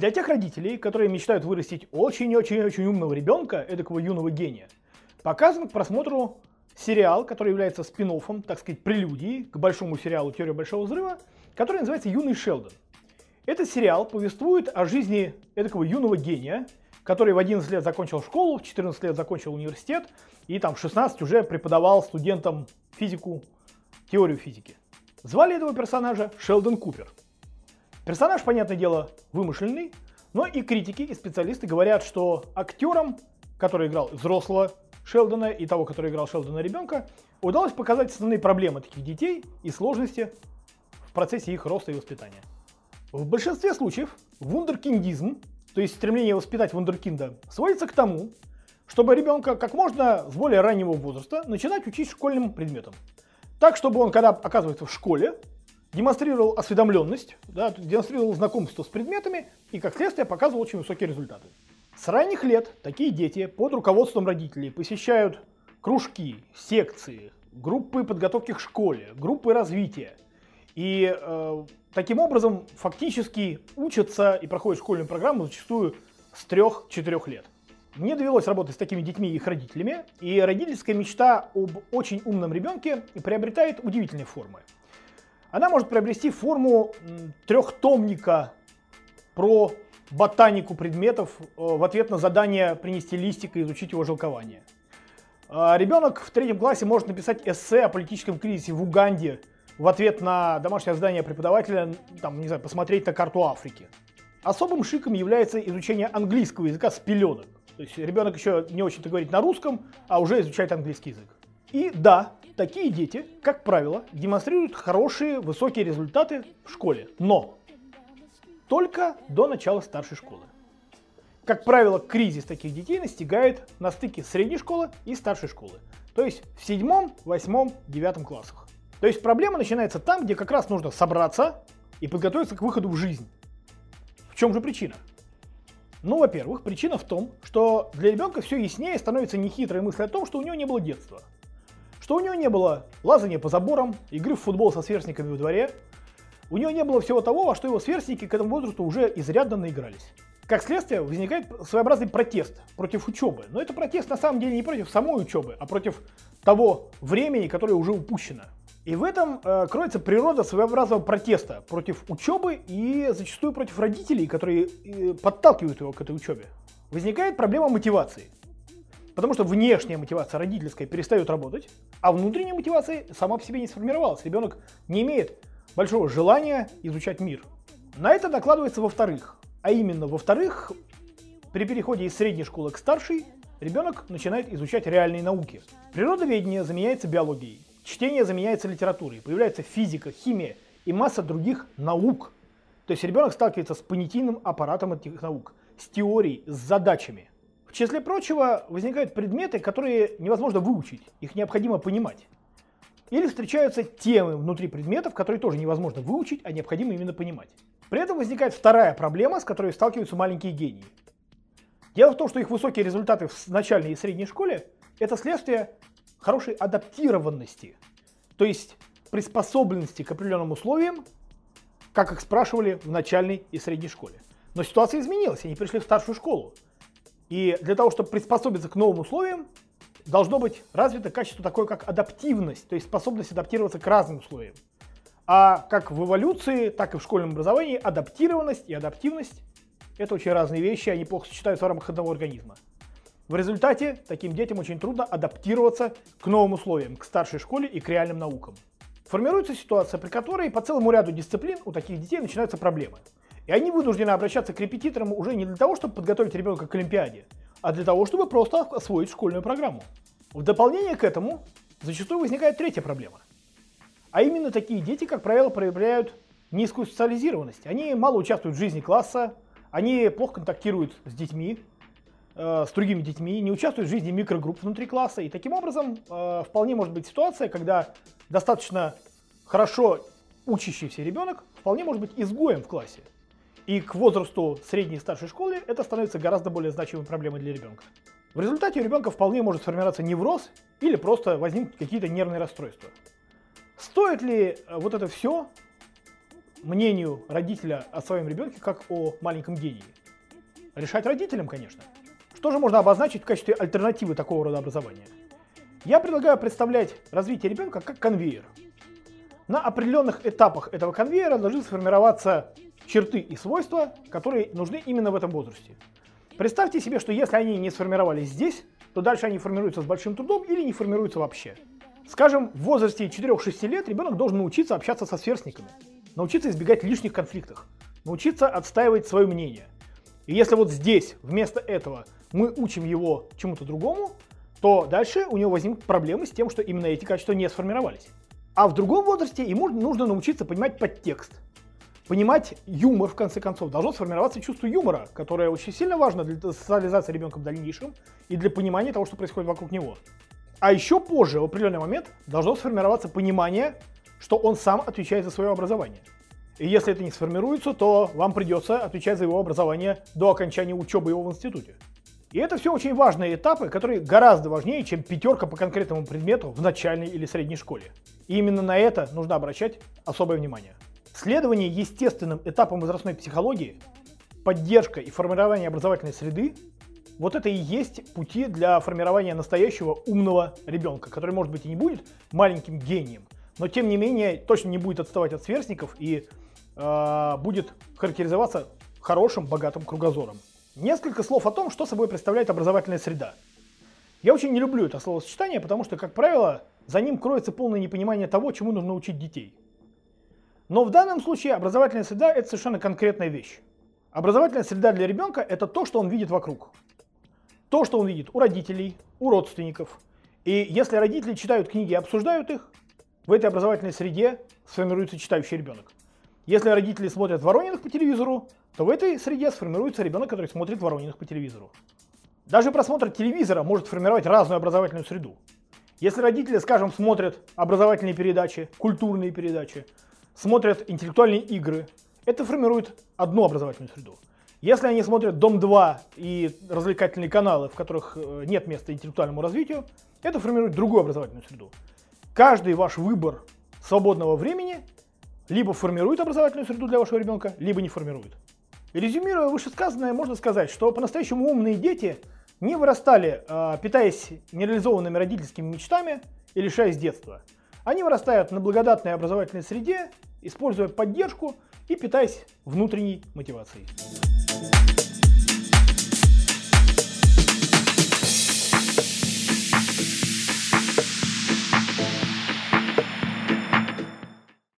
Для тех родителей, которые мечтают вырастить очень-очень-очень умного ребенка, эдакого юного гения, показан к просмотру сериал, который является спин так сказать, прелюдией к большому сериалу «Теория большого взрыва», который называется «Юный Шелдон». Этот сериал повествует о жизни эдакого юного гения, который в 11 лет закончил школу, в 14 лет закончил университет, и там в 16 уже преподавал студентам физику, теорию физики. Звали этого персонажа Шелдон Купер. Персонаж, понятное дело, вымышленный, но и критики, и специалисты говорят, что актерам, который играл взрослого Шелдона и того, который играл Шелдона ребенка, удалось показать основные проблемы таких детей и сложности в процессе их роста и воспитания. В большинстве случаев вундеркиндизм, то есть стремление воспитать вундеркинда, сводится к тому, чтобы ребенка как можно с более раннего возраста начинать учить школьным предметам. Так, чтобы он, когда оказывается в школе, демонстрировал осведомленность, да, демонстрировал знакомство с предметами и, как следствие, показывал очень высокие результаты. С ранних лет такие дети под руководством родителей посещают кружки, секции, группы подготовки к школе, группы развития. И э, таким образом фактически учатся и проходят школьную программу зачастую с 3-4 лет. Мне довелось работать с такими детьми и их родителями, и родительская мечта об очень умном ребенке приобретает удивительные формы. Она может приобрести форму трехтомника про ботанику предметов э, в ответ на задание принести листик и изучить его жилкование. А ребенок в третьем классе может написать эссе о политическом кризисе в Уганде в ответ на домашнее задание преподавателя, там, не знаю, посмотреть на карту Африки. Особым шиком является изучение английского языка с пеленок. То есть ребенок еще не очень-то говорит на русском, а уже изучает английский язык. И да, такие дети, как правило, демонстрируют хорошие, высокие результаты в школе. Но только до начала старшей школы. Как правило, кризис таких детей настигает на стыке средней школы и старшей школы. То есть в седьмом, восьмом, девятом классах. То есть проблема начинается там, где как раз нужно собраться и подготовиться к выходу в жизнь. В чем же причина? Ну, во-первых, причина в том, что для ребенка все яснее становится нехитрая мысль о том, что у него не было детства. Что у него не было лазания по заборам, игры в футбол со сверстниками во дворе, у него не было всего того, во что его сверстники к этому возрасту уже изрядно наигрались. Как следствие, возникает своеобразный протест против учебы. Но это протест на самом деле не против самой учебы, а против того времени, которое уже упущено. И в этом э, кроется природа своеобразного протеста против учебы и зачастую против родителей, которые э, подталкивают его к этой учебе. Возникает проблема мотивации. Потому что внешняя мотивация родительская перестает работать, а внутренняя мотивация сама по себе не сформировалась. Ребенок не имеет большого желания изучать мир. На это накладывается во-вторых. А именно, во-вторых, при переходе из средней школы к старшей, ребенок начинает изучать реальные науки. Природоведение заменяется биологией, чтение заменяется литературой, появляется физика, химия и масса других наук. То есть ребенок сталкивается с понятийным аппаратом этих наук, с теорией, с задачами. В числе прочего возникают предметы, которые невозможно выучить, их необходимо понимать. Или встречаются темы внутри предметов, которые тоже невозможно выучить, а необходимо именно понимать. При этом возникает вторая проблема, с которой сталкиваются маленькие гении. Дело в том, что их высокие результаты в начальной и средней школе – это следствие хорошей адаптированности, то есть приспособленности к определенным условиям, как их спрашивали в начальной и средней школе. Но ситуация изменилась, они пришли в старшую школу. И для того, чтобы приспособиться к новым условиям, должно быть развито качество такое, как адаптивность, то есть способность адаптироваться к разным условиям. А как в эволюции, так и в школьном образовании адаптированность и адаптивность – это очень разные вещи, они плохо сочетаются в рамках одного организма. В результате таким детям очень трудно адаптироваться к новым условиям, к старшей школе и к реальным наукам. Формируется ситуация, при которой по целому ряду дисциплин у таких детей начинаются проблемы. И они вынуждены обращаться к репетиторам уже не для того, чтобы подготовить ребенка к Олимпиаде, а для того, чтобы просто освоить школьную программу. В дополнение к этому зачастую возникает третья проблема. А именно такие дети, как правило, проявляют низкую социализированность. Они мало участвуют в жизни класса, они плохо контактируют с детьми, э, с другими детьми, не участвуют в жизни микрогрупп внутри класса. И таким образом э, вполне может быть ситуация, когда достаточно хорошо учащийся ребенок вполне может быть изгоем в классе. И к возрасту средней и старшей школы это становится гораздо более значимой проблемой для ребенка. В результате у ребенка вполне может сформироваться невроз или просто возникнуть какие-то нервные расстройства. Стоит ли э, вот это все мнению родителя о своем ребенке как о маленьком гении? Решать родителям, конечно. Что же можно обозначить в качестве альтернативы такого рода образования? Я предлагаю представлять развитие ребенка как конвейер. На определенных этапах этого конвейера должны сформироваться черты и свойства, которые нужны именно в этом возрасте. Представьте себе, что если они не сформировались здесь, то дальше они формируются с большим трудом или не формируются вообще. Скажем, в возрасте 4-6 лет ребенок должен научиться общаться со сверстниками, научиться избегать лишних конфликтов, научиться отстаивать свое мнение. И если вот здесь вместо этого мы учим его чему-то другому, то дальше у него возникнут проблемы с тем, что именно эти качества не сформировались. А в другом возрасте ему нужно научиться понимать подтекст, понимать юмор, в конце концов. Должно сформироваться чувство юмора, которое очень сильно важно для социализации ребенка в дальнейшем и для понимания того, что происходит вокруг него. А еще позже, в определенный момент, должно сформироваться понимание, что он сам отвечает за свое образование. И если это не сформируется, то вам придется отвечать за его образование до окончания учебы его в институте. И это все очень важные этапы, которые гораздо важнее, чем пятерка по конкретному предмету в начальной или средней школе. И именно на это нужно обращать особое внимание. Следование естественным этапам возрастной психологии, поддержка и формирование образовательной среды вот это и есть пути для формирования настоящего умного ребенка, который, может быть, и не будет маленьким гением, но тем не менее точно не будет отставать от сверстников и э, будет характеризоваться хорошим, богатым кругозором. Несколько слов о том, что собой представляет образовательная среда. Я очень не люблю это словосочетание, потому что, как правило, за ним кроется полное непонимание того, чему нужно учить детей. Но в данном случае образовательная среда – это совершенно конкретная вещь. Образовательная среда для ребенка – это то, что он видит вокруг то, что он видит у родителей, у родственников. И если родители читают книги и обсуждают их, в этой образовательной среде сформируется читающий ребенок. Если родители смотрят Ворониных по телевизору, то в этой среде сформируется ребенок, который смотрит Ворониных по телевизору. Даже просмотр телевизора может формировать разную образовательную среду. Если родители, скажем, смотрят образовательные передачи, культурные передачи, смотрят интеллектуальные игры, это формирует одну образовательную среду. Если они смотрят «Дом-2» и развлекательные каналы, в которых э, нет места интеллектуальному развитию, это формирует другую образовательную среду. Каждый ваш выбор свободного времени либо формирует образовательную среду для вашего ребенка, либо не формирует. Резюмируя вышесказанное, можно сказать, что по-настоящему умные дети не вырастали, э, питаясь нереализованными родительскими мечтами и лишаясь детства. Они вырастают на благодатной образовательной среде, используя поддержку и питаясь внутренней мотивацией.